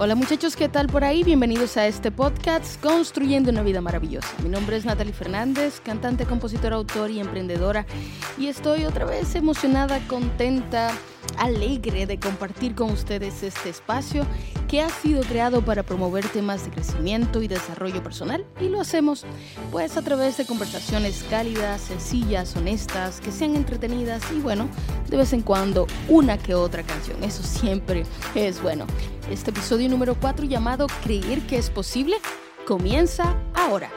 Hola muchachos, ¿qué tal por ahí? Bienvenidos a este podcast Construyendo una vida maravillosa. Mi nombre es Natalie Fernández, cantante, compositora, autor y emprendedora. Y estoy otra vez emocionada, contenta, alegre de compartir con ustedes este espacio que ha sido creado para promover temas de crecimiento y desarrollo personal. Y lo hacemos pues a través de conversaciones cálidas, sencillas, honestas, que sean entretenidas y bueno, de vez en cuando una que otra canción. Eso siempre es bueno. Este episodio número 4 llamado Creer que es posible comienza ahora.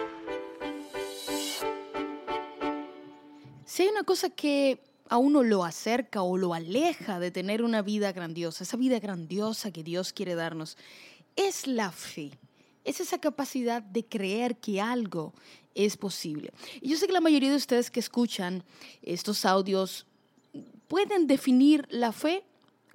Si hay una cosa que a uno lo acerca o lo aleja de tener una vida grandiosa, esa vida grandiosa que Dios quiere darnos, es la fe. Es esa capacidad de creer que algo es posible. Y yo sé que la mayoría de ustedes que escuchan estos audios pueden definir la fe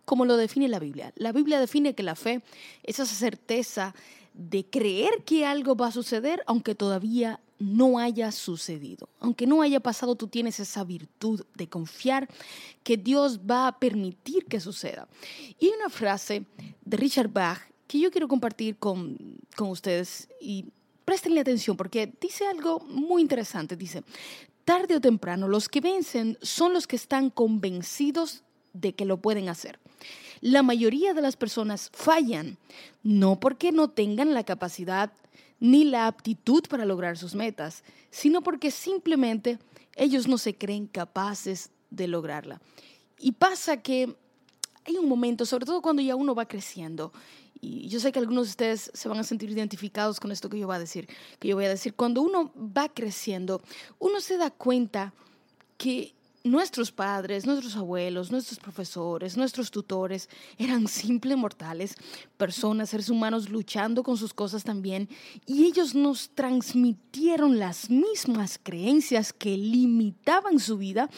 como lo define la Biblia. La Biblia define que la fe es esa certeza de creer que algo va a suceder aunque todavía no haya sucedido. Aunque no haya pasado, tú tienes esa virtud de confiar que Dios va a permitir que suceda. Y hay una frase de Richard Bach que yo quiero compartir con, con ustedes y prestenle atención porque dice algo muy interesante. Dice, tarde o temprano los que vencen son los que están convencidos de que lo pueden hacer. La mayoría de las personas fallan, no porque no tengan la capacidad ni la aptitud para lograr sus metas, sino porque simplemente ellos no se creen capaces de lograrla. Y pasa que hay un momento, sobre todo cuando ya uno va creciendo, y yo sé que algunos de ustedes se van a sentir identificados con esto que yo voy a decir, que yo voy a decir, cuando uno va creciendo, uno se da cuenta que nuestros padres, nuestros abuelos, nuestros profesores, nuestros tutores eran simples mortales, personas, seres humanos luchando con sus cosas también, y ellos nos transmitieron las mismas creencias que limitaban su vida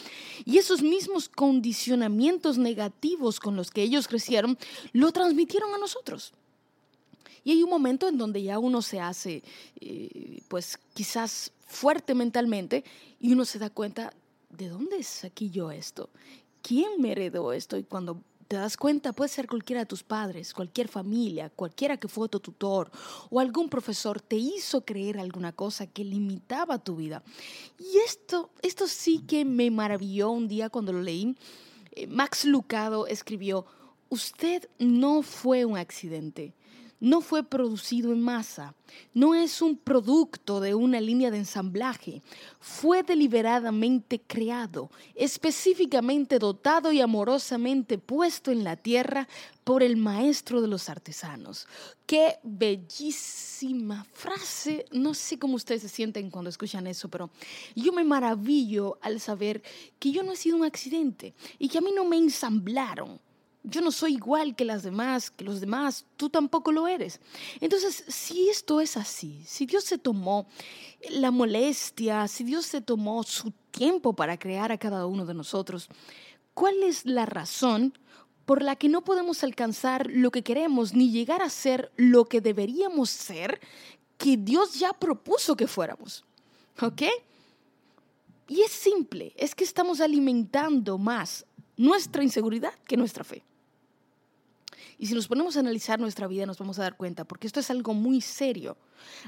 y esos mismos condicionamientos negativos con los que ellos crecieron, lo transmitieron a nosotros. Y hay un momento en donde ya uno se hace, eh, pues quizás fuerte mentalmente, y uno se da cuenta ¿de dónde saqué yo esto? ¿Quién me heredó esto? Y cuando te das cuenta, puede ser cualquiera de tus padres, cualquier familia, cualquiera que fue tu tutor o algún profesor te hizo creer alguna cosa que limitaba tu vida. Y esto, esto sí que me maravilló un día cuando lo leí. Eh, Max Lucado escribió, usted no fue un accidente no fue producido en masa, no es un producto de una línea de ensamblaje, fue deliberadamente creado, específicamente dotado y amorosamente puesto en la tierra por el maestro de los artesanos. Qué bellísima frase. No sé cómo ustedes se sienten cuando escuchan eso, pero yo me maravillo al saber que yo no he sido un accidente y que a mí no me ensamblaron yo no soy igual que las demás, que los demás, tú tampoco lo eres. Entonces, si esto es así, si Dios se tomó la molestia, si Dios se tomó su tiempo para crear a cada uno de nosotros, ¿cuál es la razón por la que no podemos alcanzar lo que queremos ni llegar a ser lo que deberíamos ser que Dios ya propuso que fuéramos? ¿Ok? Y es simple, es que estamos alimentando más nuestra inseguridad que nuestra fe. Y si nos ponemos a analizar nuestra vida nos vamos a dar cuenta, porque esto es algo muy serio.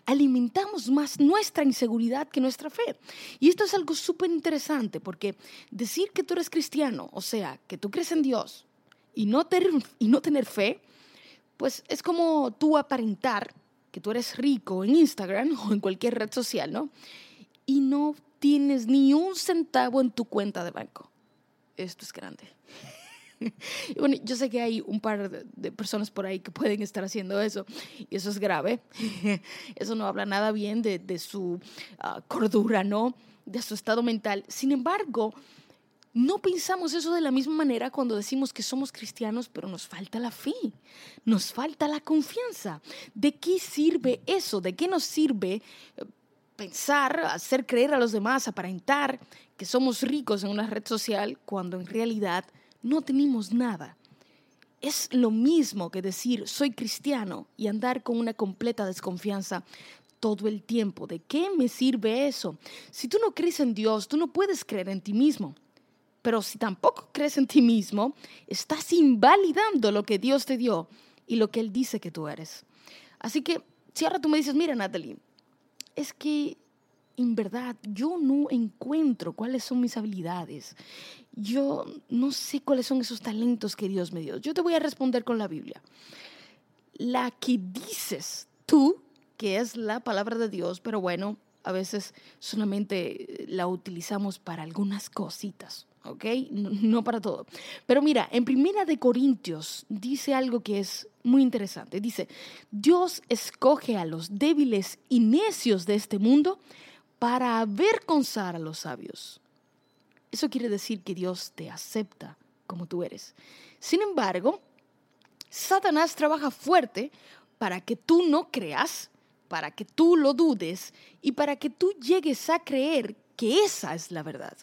Alimentamos más nuestra inseguridad que nuestra fe. Y esto es algo súper interesante, porque decir que tú eres cristiano, o sea, que tú crees en Dios y no, y no tener fe, pues es como tú aparentar que tú eres rico en Instagram o en cualquier red social, ¿no? Y no tienes ni un centavo en tu cuenta de banco. Esto es grande. bueno, yo sé que hay un par de, personas por ahí que pueden estar haciendo eso y eso es grave. eso no habla nada bien de, su ah, cordura, ¿no? De su estado mental. Sin embargo, no pensamos eso de la misma manera cuando decimos que somos cristianos, pero nos falta la fe, nos falta la confianza. ¿De qué sirve eso? ¿De qué nos sirve eh, pensar, hacer creer a los demás, aparentar que somos ricos en una red social cuando en realidad no tenemos nada. Es lo mismo que decir soy cristiano y andar con una completa desconfianza todo el tiempo. ¿De qué me sirve eso? Si tú no crees en Dios, tú no puedes creer en ti mismo. Pero si tampoco crees en ti mismo, estás invalidando lo que Dios te dio y lo que Él dice que tú eres. Así que si ahora tú me dices, mira Natalie, es que en verdad yo no encuentro cuáles son mis habilidades. Yo no sé cuáles son esos talentos que Dios me dio. Yo te voy a responder con la Biblia. La que dices tú, que es la palabra de Dios, pero bueno, a veces solamente la utilizamos para algunas cositas. ¿ok? No, para todo. Pero mira, en Primera de Corintios dice algo que es muy interesante. Dice, Dios escoge a los débiles y necios de este mundo para avergonzar a los sabios. Eso quiere decir que Dios te acepta como tú eres. Sin embargo, Satanás trabaja fuerte para que tú no creas, para que tú lo dudes y para que tú llegues a creer que esa es la verdad.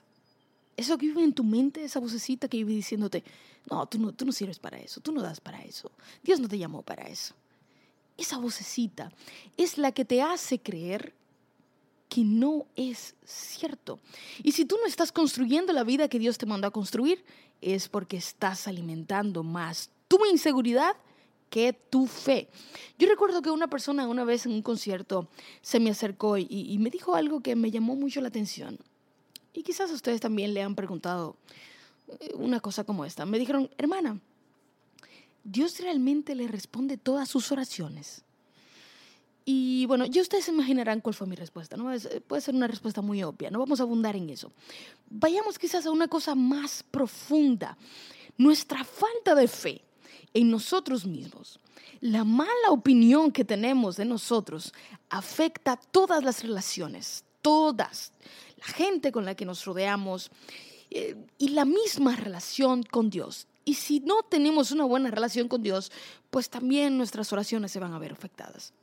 Eso que vive en tu mente, esa vocecita que vive diciéndote, no, tú no, tú no sirves para eso, tú no das para eso, Dios no te llamó para eso. Esa vocecita es la que te hace creer que no es cierto. Y si tú no estás construyendo la vida que Dios te mandó a construir, es porque estás alimentando más tu inseguridad que tu fe. Yo recuerdo que una persona una vez en un concierto se me acercó y, y me dijo algo que me llamó mucho la atención. Y quizás ustedes también le han preguntado eh, una cosa como esta. Me dijeron, hermana, ¿Dios realmente le responde todas sus oraciones? Y bueno, ya ustedes se imaginarán cuál fue mi respuesta, ¿no? Eh, puede ser una respuesta muy obvia, no vamos a abundar en eso. Vayamos quizás a una cosa más profunda. Nuestra falta de fe en nosotros mismos, la mala opinión que tenemos de nosotros afecta todas las relaciones, todas la gente con la que nos rodeamos eh, y la misma relación con Dios. Y si no tenemos una buena relación con Dios, pues también nuestras oraciones se van a ver afectadas.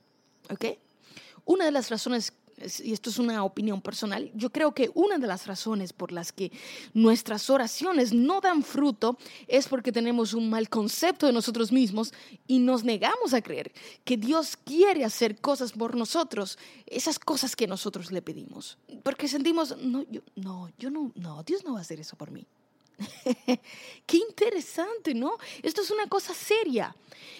¿Ok? Una de las razones y esto es una opinión personal, yo creo que una de las razones por las que nuestras oraciones no dan fruto es porque tenemos un mal concepto de nosotros mismos y nos negamos a creer que Dios quiere hacer cosas por nosotros, esas cosas que nosotros le pedimos. Porque sentimos, no, yo no, yo no, no, Dios no va a hacer eso por mí. Qué interesante, ¿no? Esto es una cosa seria.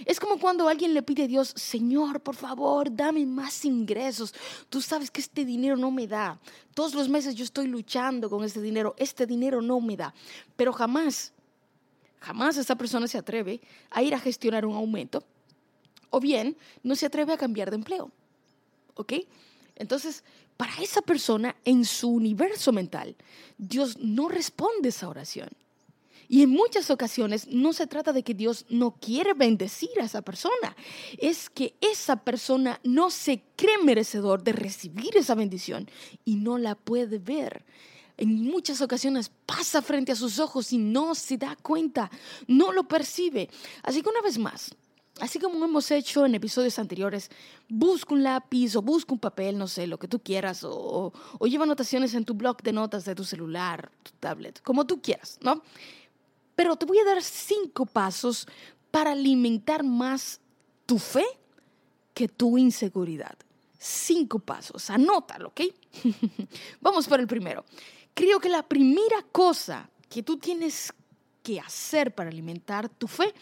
Es como cuando alguien le pide a Dios, Señor, por favor, dame más ingresos. Tú sabes que este dinero no me da. Todos los meses yo estoy luchando con este dinero. Este dinero no me da. Pero jamás, jamás esa persona se atreve a ir a gestionar un aumento. O bien, no se atreve a cambiar de empleo. ¿Ok? Entonces, para esa persona, en su universo mental, Dios no responde esa oración. Y en muchas ocasiones no se trata de que Dios no quiere bendecir a esa persona, es que esa persona no se cree merecedor de recibir esa bendición y no la puede ver. En muchas ocasiones pasa frente a sus ojos y no se da cuenta, no lo percibe. Así que una vez más, Así como hemos hecho en episodios anteriores, busca un lápiz o busca un papel, no sé, lo que tú quieras, o, o, lleva anotaciones en tu blog de notas de tu celular, tu tablet, como tú quieras, ¿no? Pero te voy a dar cinco pasos para alimentar más tu fe que tu inseguridad. Cinco pasos, anótalo, ¿ok? Vamos por el primero. Creo que la primera cosa que tú tienes que hacer para alimentar tu fe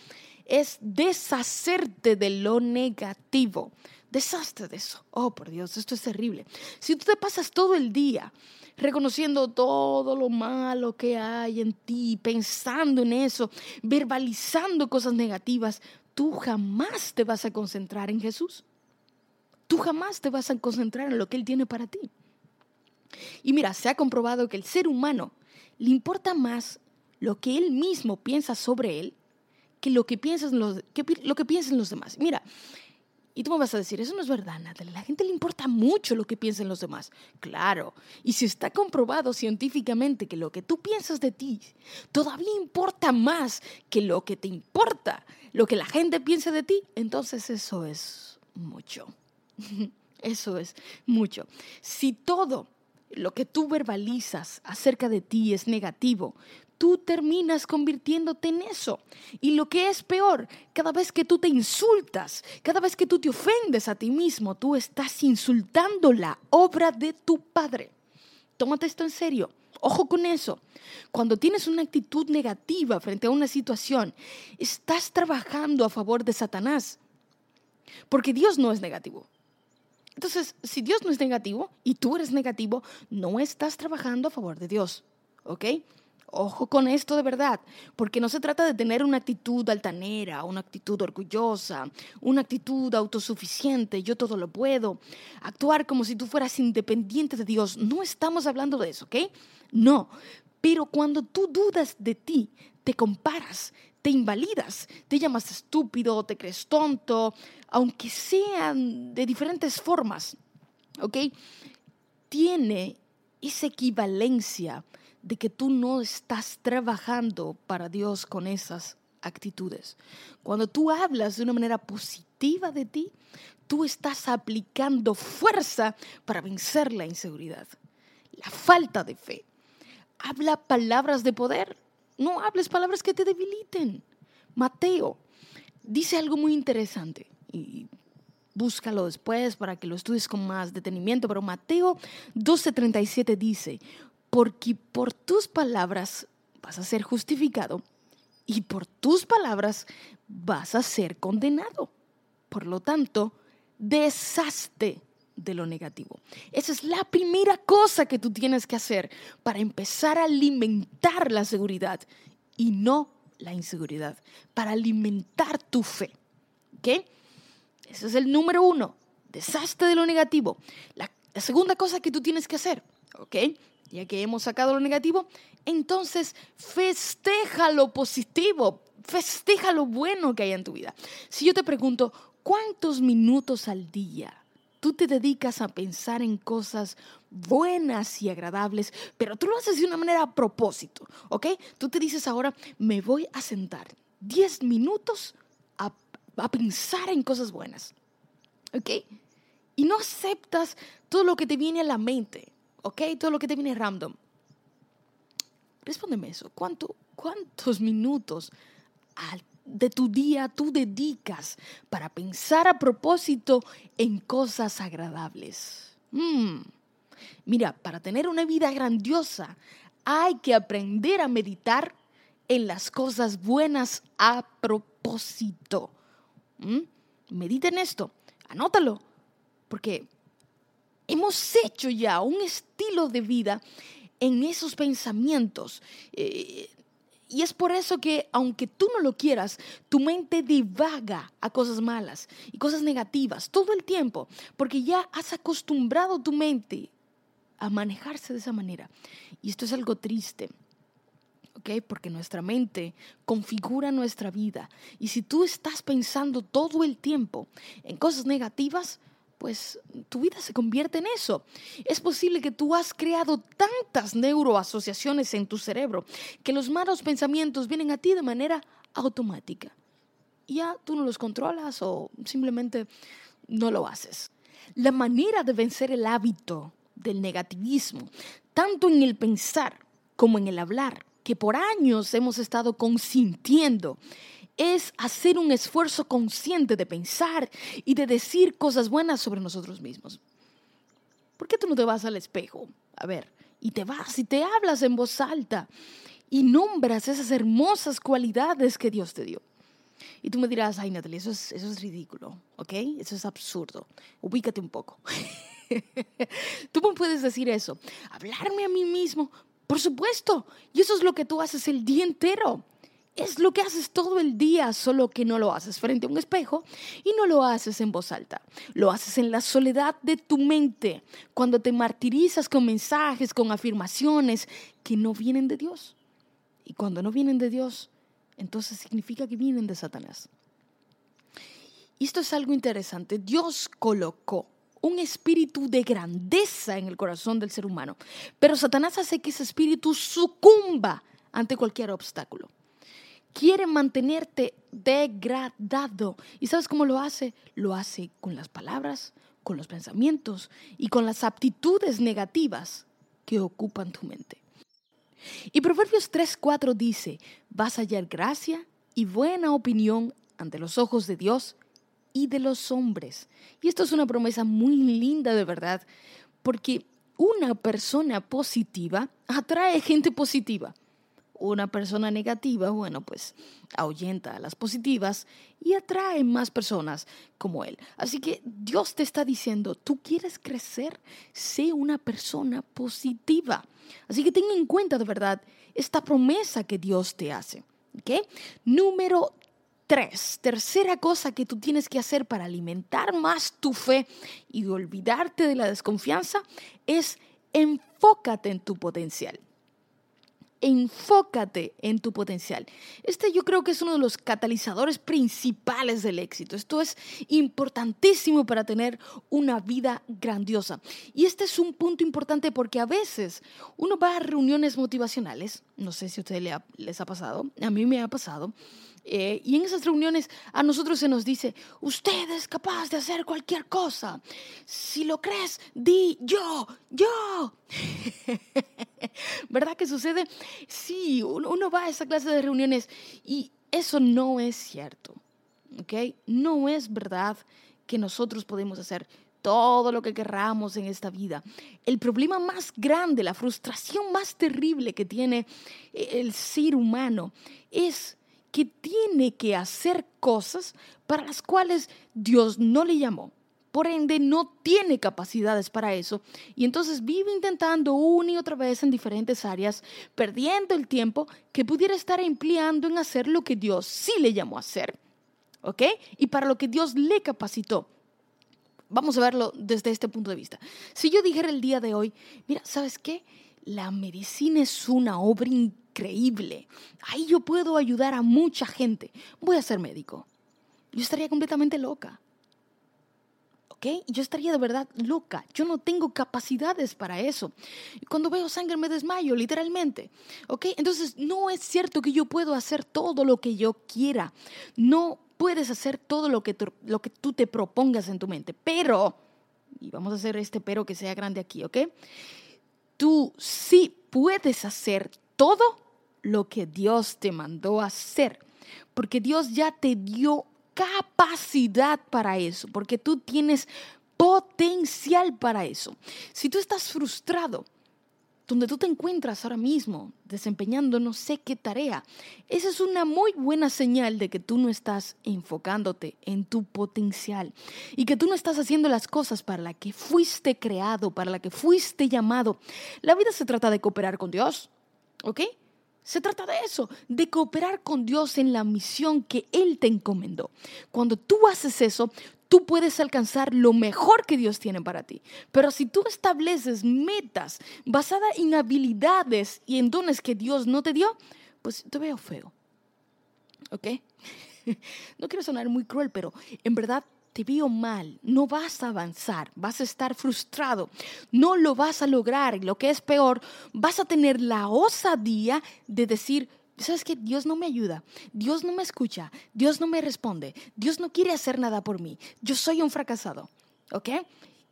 es deshacerte de lo negativo. Deshazte de eso. Oh, por Dios, esto es terrible. Si tú te pasas todo el día reconociendo todo lo malo que hay en ti, pensando en eso, verbalizando cosas negativas, tú jamás te vas a concentrar en Jesús. Tú jamás te vas a concentrar en lo que Él tiene para ti. Y mira, se ha comprobado que el ser humano le importa más lo que Él mismo piensa sobre Él que lo que piensan los, que, lo que piensen los demás. Mira, y tú me vas a decir, eso no es verdad, Natalia. La gente le importa mucho lo que piensen los demás. Claro. Y si está comprobado científicamente que lo que tú piensas de ti todavía importa más que lo que te importa, lo que la gente piensa de ti, entonces eso es mucho. Eso es mucho. Si todo lo que tú verbalizas acerca de ti es negativo, tú terminas convirtiéndote en eso. Y lo que es peor, cada vez que tú te insultas, cada vez que tú te ofendes a ti mismo, tú estás insultando la obra de tu Padre. Tómate esto en serio. Ojo con eso. Cuando tienes una actitud negativa frente a una situación, estás trabajando a favor de Satanás. Porque Dios no es negativo. Entonces, si Dios no es negativo y tú eres negativo, no estás trabajando a favor de Dios. ¿Ok? Ojo con esto de verdad, porque no se trata de tener una actitud altanera, una actitud orgullosa, una actitud autosuficiente, yo todo lo puedo, actuar como si tú fueras independiente de Dios. No estamos hablando de eso, ¿ok? No, pero cuando tú dudas de ti, te comparas, te invalidas, te llamas estúpido, te crees tonto, aunque sean de diferentes formas, ¿ok? Tiene esa equivalencia de que tú no estás trabajando para Dios con esas actitudes. Cuando tú hablas de una manera positiva de ti, tú estás aplicando fuerza para vencer la inseguridad, la falta de fe. Habla palabras de poder, no hables palabras que te debiliten. Mateo dice algo muy interesante y búscalo después para que lo estudies con más detenimiento, pero Mateo 12:37 dice, porque por tus palabras vas a ser justificado y por tus palabras vas a ser condenado. Por lo tanto, deshazte de lo negativo. Esa es la primera cosa que tú tienes que hacer para empezar a alimentar la seguridad y no la inseguridad, para alimentar tu fe. ¿Ok? Ese es el número uno. Deshazte de lo negativo. La, la segunda cosa que tú tienes que hacer, ¿ok? ya que hemos sacado lo negativo, entonces festeja lo positivo, festeja lo bueno que hay en tu vida. Si yo te pregunto, ¿cuántos minutos al día tú te dedicas a pensar en cosas buenas y agradables, pero tú lo haces de una manera a propósito, ¿ok? Tú te dices ahora, me voy a sentar 10 minutos a, pensar en cosas buenas, ¿ok? Y no aceptas todo lo que te viene a la mente. ¿ok? Todo lo que te viene random. Respóndeme eso. ¿Cuánto, ¿Cuántos minutos de tu día tú dedicas para pensar a propósito en cosas agradables? Mm. Mira, para tener una vida grandiosa hay que aprender a meditar en las cosas buenas a propósito. ¿Mm? Medita en esto, anótalo, porque hemos hecho ya un estilo de vida en esos pensamientos. Eh, y es por eso que, aunque tú no lo quieras, tu mente divaga a cosas malas y cosas negativas todo el tiempo, porque ya has acostumbrado tu mente a manejarse de esa manera. Y esto es algo triste. ¿Ok? Porque nuestra mente configura nuestra vida. Y si tú estás pensando todo el tiempo en cosas negativas, pues tu vida se convierte en eso. Es posible que tú has creado tantas neuroasociaciones en tu cerebro que los malos pensamientos vienen a ti de manera automática. Ya tú no los controlas o simplemente no lo haces. La manera de vencer el hábito del negativismo, tanto en el pensar como en el hablar, que por años hemos estado consintiendo, es hacer un esfuerzo consciente de pensar y de decir cosas buenas sobre nosotros mismos. ¿Por qué tú no te vas al espejo? A ver, y te vas y te hablas en voz alta y nombras esas hermosas cualidades que Dios te dio. Y tú me dirás, ay Natalie, eso es, eso es ridículo, ¿ok? Eso es absurdo. Ubícate un poco. tú me puedes decir eso, hablarme a mí mismo, por supuesto. Y eso es lo que tú haces el día entero es lo que haces todo el día, solo que no lo haces frente a un espejo y no lo haces en voz alta. Lo haces en la soledad de tu mente, cuando te martirizas con mensajes, con afirmaciones que no vienen de Dios. Y cuando no vienen de Dios, entonces significa que vienen de Satanás. Esto es algo interesante. Dios colocó un espíritu de grandeza en el corazón del ser humano, pero Satanás hace que ese espíritu sucumba ante cualquier obstáculo quiere mantenerte degradado. ¿Y sabes cómo lo hace? Lo hace con las palabras, con los pensamientos y con las aptitudes negativas que ocupan tu mente. Y Proverbios 3:4 dice, vas a hallar gracia y buena opinión ante los ojos de Dios y de los hombres. Y esto es una promesa muy linda de verdad, porque una persona positiva atrae gente positiva. Una persona negativa, bueno, pues ahuyenta a las positivas y atrae más personas como él. Así que Dios te está diciendo, tú quieres crecer, sé una persona positiva. Así que ten en cuenta de verdad esta promesa que Dios te hace. ¿okay? Número tres, tercera cosa que tú tienes que hacer para alimentar más tu fe y olvidarte de la desconfianza es enfócate en tu potencial enfócate en tu potencial. Este yo creo que es uno de los catalizadores principales del éxito. Esto es importantísimo para tener una vida grandiosa. Y este es un punto importante porque a veces uno va a reuniones motivacionales, no sé si a ustedes les ha pasado, a mí me ha pasado, eh, y en esas reuniones a nosotros se nos dice, usted es capaz de hacer cualquier cosa. Si lo crees, di yo, yo. ¿Verdad que sucede? Sí, uno, va a esa clase de reuniones y eso no es cierto. ¿Ok? No es verdad que nosotros podemos hacer todo lo que querramos en esta vida. El problema más grande, la frustración más terrible que tiene el ser humano es que tiene que hacer cosas para las cuales Dios no le llamó. Por ende, no tiene capacidades para eso. Y entonces vive intentando una y otra vez en diferentes áreas, perdiendo el tiempo que pudiera estar empleando en hacer lo que Dios sí le llamó a hacer. ¿Ok? Y para lo que Dios le capacitó. Vamos a verlo desde este punto de vista. Si yo dijera el día de hoy, mira, ¿sabes qué? La medicina es una obra increíble. Ahí yo puedo ayudar a mucha gente. Voy a ser médico. Yo estaría completamente loca. ¿Ok? Yo estaría de verdad loca. Yo no tengo capacidades para eso. Cuando veo sangre me desmayo, literalmente. ¿Ok? Entonces no es cierto que yo puedo hacer todo lo que yo quiera. No puedes hacer todo lo que, lo que tú te propongas en tu mente. Pero, y vamos a hacer este pero que sea grande aquí, ¿ok? Tú sí puedes hacer todo lo que Dios te mandó hacer, porque Dios ya te dio capacidad para eso, porque tú tienes potencial para eso. Si tú estás frustrado, donde tú te encuentras ahora mismo desempeñando no sé qué tarea, esa es una muy buena señal de que tú no estás enfocándote en tu potencial y que tú no estás haciendo las cosas para las que fuiste creado, para las que fuiste llamado. La vida se trata de cooperar con Dios, ¿ok? Se trata de eso, de cooperar con Dios en la misión que Él te encomendó. Cuando tú haces eso, tú puedes alcanzar lo mejor que Dios tiene para ti. Pero si tú estableces metas basadas en habilidades y en dones que Dios no te dio, pues te veo feo. ¿Ok? No quiero sonar muy cruel, pero en verdad te veo mal, no vas a avanzar, vas a estar frustrado, no lo vas a lograr y lo que es peor, vas a tener la osadía de decir, ¿sabes qué? Dios no me ayuda, Dios no me escucha, Dios no me responde, Dios no quiere hacer nada por mí, yo soy un fracasado, ¿ok?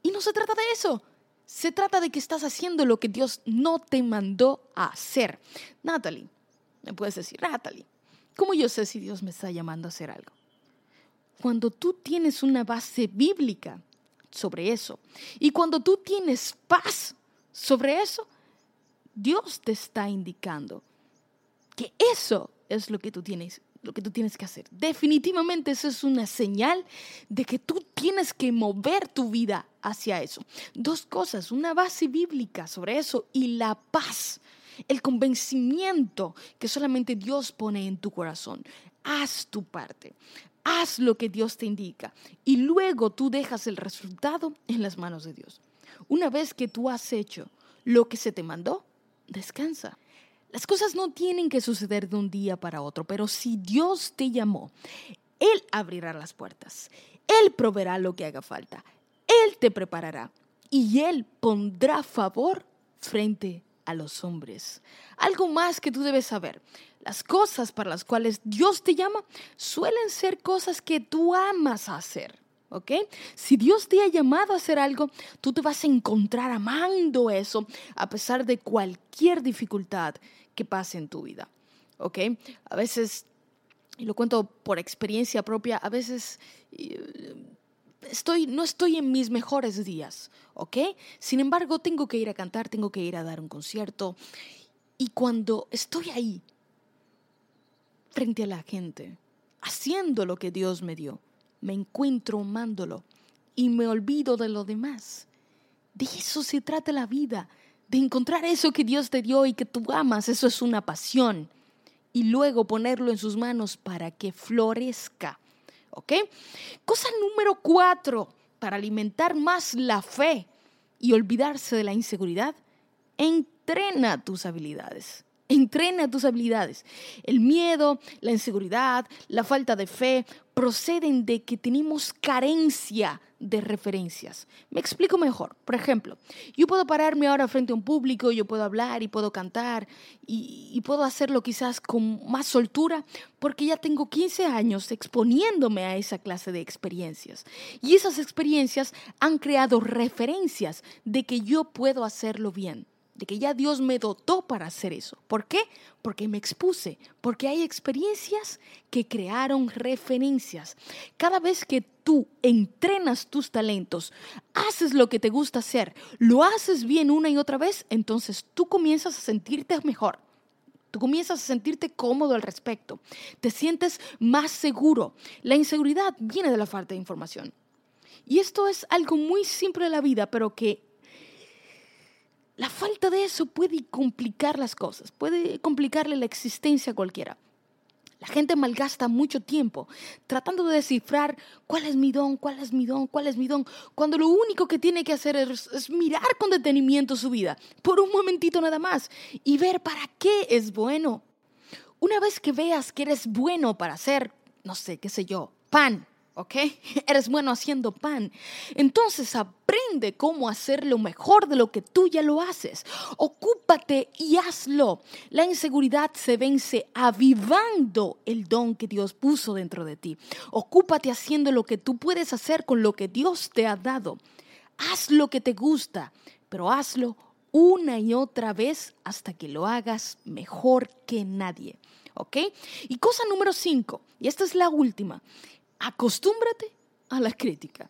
Y no se trata de eso, se trata de que estás haciendo lo que Dios no te mandó a hacer. Natalie, me puedes decir, Natalie, ¿cómo yo sé si Dios me está llamando a hacer algo? cuando tú tienes una base bíblica sobre eso y cuando tú tienes paz sobre eso, Dios te está indicando que eso es lo que tú tienes lo que tú tienes que hacer. Definitivamente eso es una señal de que tú tienes que mover tu vida hacia eso. Dos cosas, una base bíblica sobre eso y la paz, el convencimiento que solamente Dios pone en tu corazón. Haz tu parte haz lo que Dios te indica y luego tú dejas el resultado en las manos de Dios. Una vez que tú has hecho lo que se te mandó, descansa. Las cosas no tienen que suceder de un día para otro, pero si Dios te llamó, Él abrirá las puertas, Él proveerá lo que haga falta, Él te preparará y Él pondrá favor frente a los hombres. Algo más que tú debes saber. Las cosas para las cuales Dios te llama suelen ser cosas que tú amas hacer. ¿Ok? Si Dios te ha llamado a hacer algo, tú te vas a encontrar amando eso a pesar de cualquier dificultad que pase en tu vida. ¿Ok? A veces, y lo cuento por experiencia propia, a veces estoy, no estoy en mis mejores días, ¿ok? Sin embargo, tengo que ir a cantar, tengo que ir a dar un concierto. Y cuando estoy ahí, frente a la gente, haciendo lo que Dios me dio, me encuentro amándolo y me olvido de lo demás. De eso se trata la vida, de encontrar eso que Dios te dio y que tú amas, eso es una pasión. Y luego ponerlo en sus manos para que florezca. ¿Ok? Cosa número cuatro, para alimentar más la fe y olvidarse de la inseguridad, entrena tus habilidades. Entrena tus habilidades. El miedo, la inseguridad, la falta de fe proceden de que tenemos carencia de referencias. Me explico mejor. Por ejemplo, yo puedo pararme ahora frente a un público, yo puedo hablar y puedo cantar y, y, puedo hacerlo quizás con más soltura porque ya tengo 15 años exponiéndome a esa clase de experiencias. Y esas experiencias han creado referencias de que yo puedo hacerlo bien que ya Dios me dotó para hacer eso. ¿Por qué? Porque me expuse, porque hay experiencias que crearon referencias. Cada vez que tú entrenas tus talentos, haces lo que te gusta hacer, lo haces bien una y otra vez, entonces tú comienzas a sentirte mejor. Tú comienzas a sentirte cómodo al respecto. Te sientes más seguro. La inseguridad viene de la falta de información. Y esto es algo muy simple de la vida, pero que la falta de eso puede complicar las cosas, puede complicarle la existencia a cualquiera. La gente malgasta mucho tiempo tratando de descifrar cuál es mi don, cuál es mi don, cuál es mi don, cuando lo único que tiene que hacer es, mirar con detenimiento su vida, por un momentito nada más, y ver para qué es bueno. Una vez que veas que eres bueno para hacer, no sé, qué sé yo, pan, ¿ok? Eres bueno haciendo pan. Entonces aprende cómo hacerlo mejor de lo que tú ya lo haces. Ocúpate y hazlo. La inseguridad se vence avivando el don que Dios puso dentro de ti. Ocúpate haciendo lo que tú puedes hacer con lo que Dios te ha dado. Haz lo que te gusta, pero hazlo una y otra vez hasta que lo hagas mejor que nadie. ¿Ok? Y cosa número cinco, y esta es la última, acostúmbrate a la crítica.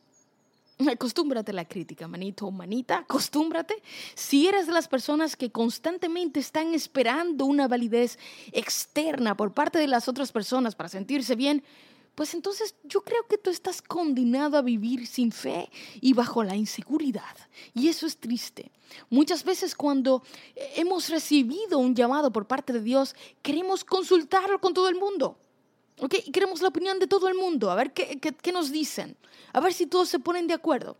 Acostúmbrate a la crítica, manito o manita, acostúmbrate. Si eres de las personas que constantemente están esperando una validez externa por parte de las otras personas para sentirse bien, pues entonces yo creo que tú estás condenado a vivir sin fe y bajo la inseguridad. Y eso es triste. Muchas veces cuando hemos recibido un llamado por parte de Dios, queremos consultarlo con todo el mundo. ¿Ok? Y queremos la opinión de todo el mundo, a ver qué, qué, qué nos dicen, a ver si todos se ponen de acuerdo.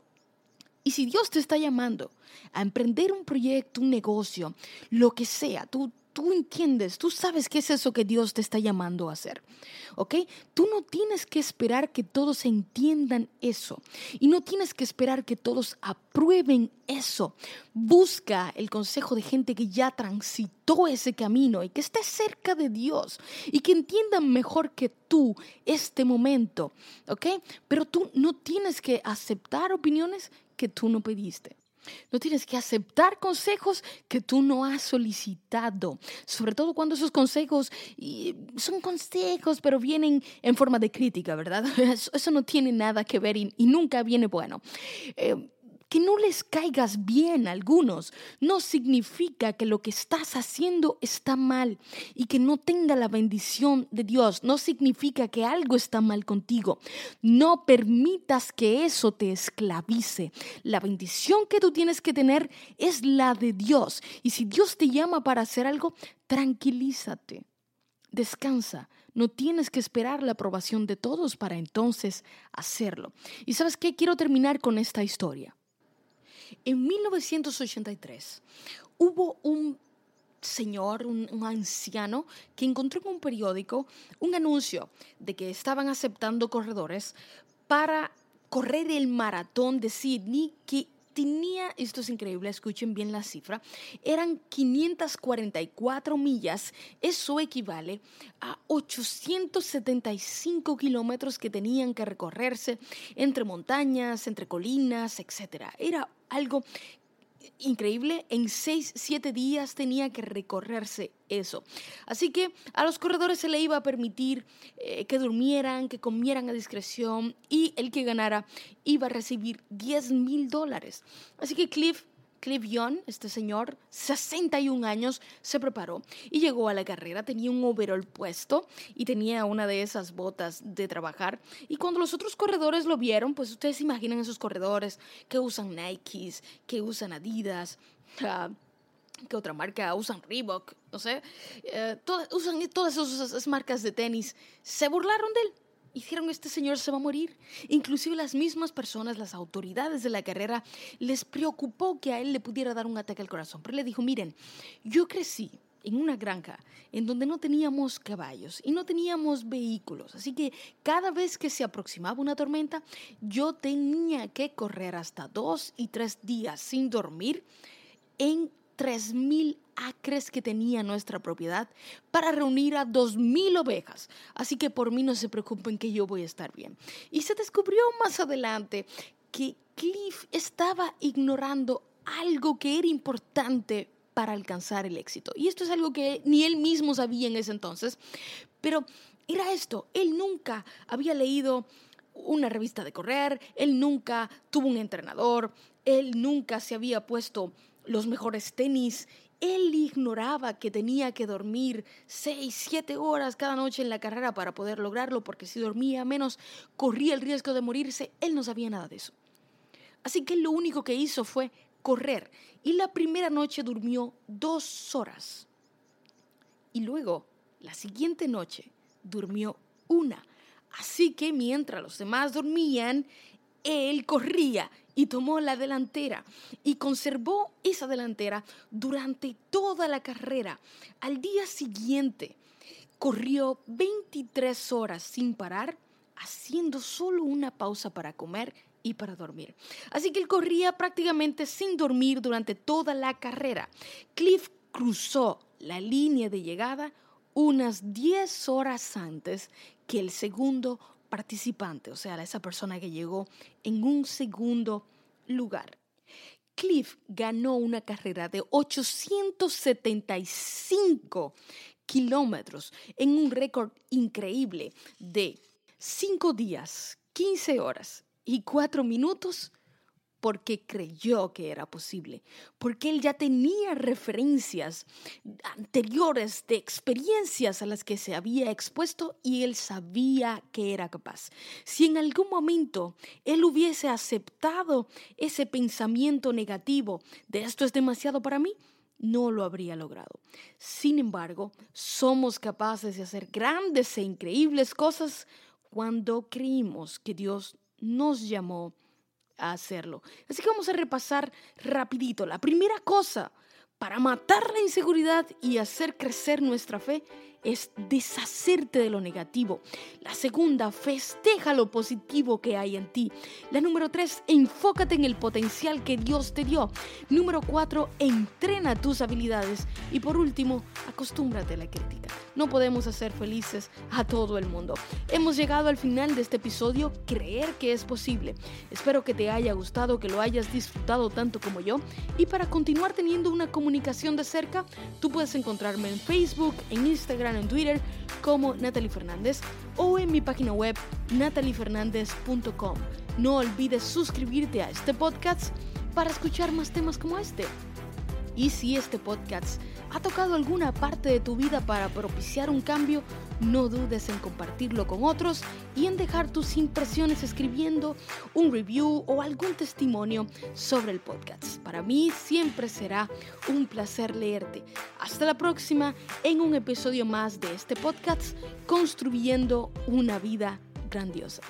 Y si Dios te está llamando a emprender un proyecto, un negocio, lo que sea, tú, tú entiendes, tú sabes qué es eso que Dios te está llamando a hacer. ¿Ok? Tú no tienes que esperar que todos entiendan eso. Y no tienes que esperar que todos aprueben eso. Busca el consejo de gente que ya transitó ese camino y que esté cerca de Dios y que entiendan mejor que tú este momento. ¿Ok? Pero tú no tienes que aceptar opiniones que tú no pediste. No tienes que aceptar consejos que tú no has solicitado, sobre todo cuando esos consejos son consejos, pero vienen en forma de crítica, ¿verdad? Eso, no tiene nada que ver y, nunca viene bueno. Eh, que no les caigas bien a algunos no significa que lo que estás haciendo está mal y que no tenga la bendición de Dios. No significa que algo está mal contigo. No permitas que eso te esclavice. La bendición que tú tienes que tener es la de Dios. Y si Dios te llama para hacer algo, tranquilízate. Descansa, no tienes que esperar la aprobación de todos para entonces hacerlo. Y sabes qué, quiero terminar con esta historia. En 1983 hubo un señor, un, anciano, que encontró en un periódico un anuncio de que estaban aceptando corredores para correr el maratón de Sydney esto es increíble, escuchen bien la cifra, eran 544 millas, eso equivale a 875 kilómetros que tenían que recorrerse entre montañas, entre colinas, etc. Era algo increíble, en 6, 7 días tenía que recorrerse eso. Así que a los corredores se le iba a permitir eh, que durmieran, que comieran a discreción y el que ganara iba a recibir 10 mil dólares. Así que Cliff Cliff Young, este señor, 61 años, se preparó y llegó a la carrera. Tenía un overall puesto y tenía una de esas botas de trabajar. Y cuando los otros corredores lo vieron, pues ustedes se imaginan esos corredores que usan Nikes, que usan Adidas. Uh, ¿Qué otra marca? Usan Reebok, no sé. Eh, usan todas esas marcas de tenis. Se burlaron de él hicieron este señor se va a morir. Inclusive las mismas personas, las autoridades de la carrera, les preocupó que a él le pudiera dar un ataque al corazón. Pero le dijo, miren, yo crecí en una granja en donde no teníamos caballos y no teníamos vehículos. Así que cada vez que se aproximaba una tormenta, yo tenía que correr hasta dos y tres días sin dormir en 3.000 acres que tenía nuestra propiedad para reunir a 2.000 ovejas. Así que por mí no se preocupen que yo voy a estar bien. Y se descubrió más adelante que Cliff estaba ignorando algo que era importante para alcanzar el éxito. Y esto es algo que ni él mismo sabía en ese entonces, pero era esto, él nunca había leído una revista de correr, él nunca tuvo un entrenador, él nunca se había puesto los mejores tenis. Él ignoraba que tenía que dormir seis, siete horas cada noche en la carrera para poder lograrlo, porque si dormía menos corría el riesgo de morirse. Él no sabía nada de eso. Así que lo único que hizo fue correr y la primera noche durmió dos horas. Y luego, la siguiente noche, durmió una. Así que mientras los demás dormían, él corría y tomó la delantera y conservó esa delantera durante toda la carrera. Al día siguiente corrió 23 horas sin parar, haciendo solo una pausa para comer y para dormir. Así que él corría prácticamente sin dormir durante toda la carrera. Cliff cruzó la línea de llegada unas 10 horas antes que el segundo participante, o sea, esa persona que llegó en un segundo lugar. Cliff ganó una carrera de 875 kilómetros en un récord increíble de 5 días, 15 horas y 4 minutos porque creyó que era posible, porque él ya tenía referencias anteriores de experiencias a las que se había expuesto y él sabía que era capaz. Si en algún momento él hubiese aceptado ese pensamiento negativo de esto es demasiado para mí, no lo habría logrado. Sin embargo, somos capaces de hacer grandes e increíbles cosas cuando creímos que Dios nos llamó hacerlo. Así que vamos a repasar rapidito. La primera cosa para matar la inseguridad y hacer crecer nuestra fe es deshacerte de lo negativo. La segunda, festeja lo positivo que hay en ti. La número tres, enfócate en el potencial que Dios te dio. Número cuatro, entrena tus habilidades. Y por último, acostúmbrate a la crítica. No podemos hacer felices a todo el mundo. Hemos llegado al final de este episodio, creer que es posible. Espero que te haya gustado, que lo hayas disfrutado tanto como yo. Y para continuar teniendo una comunicación de cerca, tú puedes encontrarme en Facebook, en Instagram, en Twitter como Natalie Fernández o en mi página web nataliefernandez.com. No olvides suscribirte a este podcast para escuchar más temas como este. Y si este podcast ha tocado alguna parte de tu vida para propiciar un cambio, no dudes en compartirlo con otros y en dejar tus impresiones escribiendo un review o algún testimonio sobre el podcast. Para mí siempre será un placer leerte. Hasta la próxima en un episodio más de este podcast, Construyendo una vida grandiosa.